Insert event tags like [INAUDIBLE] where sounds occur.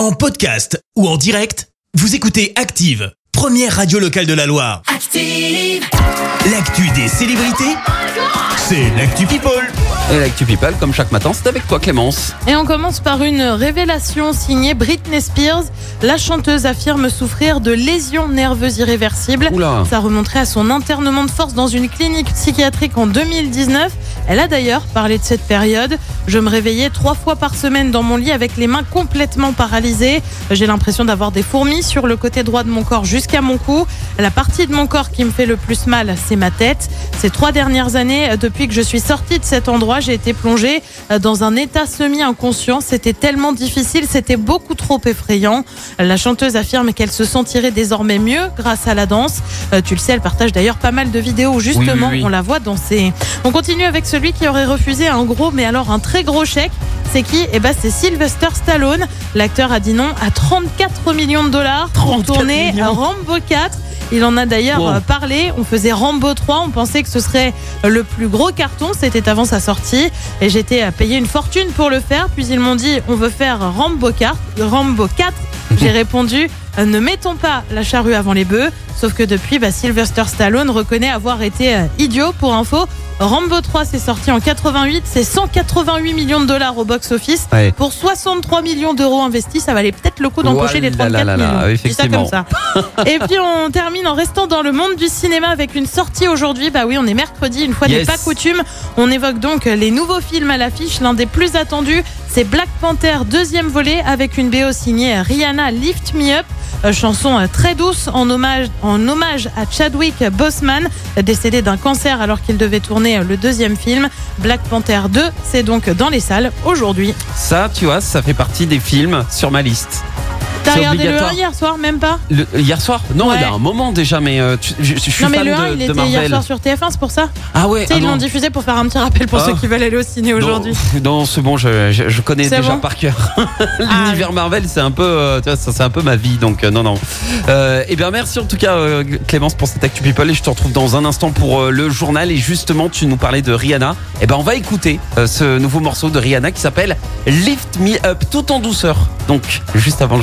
En podcast ou en direct, vous écoutez Active, première radio locale de la Loire. Active. L'actu des célébrités, c'est l'actu People. Et l'actu People, comme chaque matin, c'est avec toi Clémence. Et on commence par une révélation signée Britney Spears. La chanteuse affirme souffrir de lésions nerveuses irréversibles. Oula. Ça remonterait à son internement de force dans une clinique psychiatrique en 2019. Elle a d'ailleurs parlé de cette période. Je me réveillais trois fois par semaine dans mon lit avec les mains complètement paralysées. J'ai l'impression d'avoir des fourmis sur le côté droit de mon corps jusqu'à mon cou. La partie de mon corps qui me fait le plus mal, c'est ma tête. Ces trois dernières années, depuis que je suis sortie de cet endroit, j'ai été plongée dans un état semi-inconscient. C'était tellement difficile, c'était beaucoup trop effrayant. La chanteuse affirme qu'elle se sentirait désormais mieux grâce à la danse. Euh, tu le sais, elle partage d'ailleurs pas mal de vidéos où justement Oui, oui, oui. on la voit danser. On continue avec celui qui aurait refusé un gros, mais alors un très gros chèque. C'est qui? Eh ben, c'est Sylvester Stallone. L'acteur a dit non à 34 millions de dollars pour 34 tourner millions. Rambo 4. Il en a d'ailleurs Wow. euh, parlé. On faisait Rambo 3. On pensait que ce serait le plus gros carton. C'était avant sa sortie. Et j'étais à payer une fortune pour le faire. Puis ils m'ont dit on veut faire Rambo 4. Rambo 4. J'ai répondu euh, ne mettons pas la charrue avant les bœufs. Sauf que depuis, bah, Sylvester Stallone reconnaît avoir été euh, idiot. Pour info, Rambo 3 c'est sorti en 88. C'est 188 millions de dollars au box-office. Ouais. Pour 63 millions d'euros investis, ça valait peut-être le coup d'empocher les Ouah là 34 là là là, millions. Ça comme ça. Et puis on termine en restant dans le monde du cinéma avec une sortie aujourd'hui. Bah oui, on est mercredi, une fois Yes. n'est pas coutume. On évoque donc les nouveaux films à l'affiche. L'un des plus attendus, c'est Black Panther, deuxième volet, avec une BO signée Rihanna Lift Me Up. Euh, Chanson euh, très douce en hommage, à Chadwick Boseman, décédé d'un cancer alors qu'il devait tourner euh, le deuxième film. Black Panther 2, c'est donc dans les salles aujourd'hui. Ça, tu vois, ça fait partie des films sur ma liste. T'as regardé le obligatoire. 1 hier soir, même pas Le- hier soir Non, Ouais. il y a un moment déjà, mais euh, tu- je, je suis Non mais fan le 1 de, il de était hier soir sur TF1, c'est pour ça. Ah ouais, Tu sais, ah ils l'ont diffusé pour faire un petit rappel pour Ah. ceux qui veulent aller au ciné aujourd'hui. [LAUGHS] Non, c'est bon, je, je, je connais déjà bon par cœur. [LAUGHS] Ah, L'univers Marvel, c'est un peu, euh, c'est un peu ma vie, donc euh, non, non. Euh, eh bien, merci en tout cas, euh, Clémence, pour cette Actu People, et je te retrouve dans un instant pour euh, le journal. Et justement, tu nous parlais de Rihanna. Eh ben, on va écouter euh, ce nouveau morceau de Rihanna qui s'appelle Lift Me Up, tout en douceur. Donc, juste avant le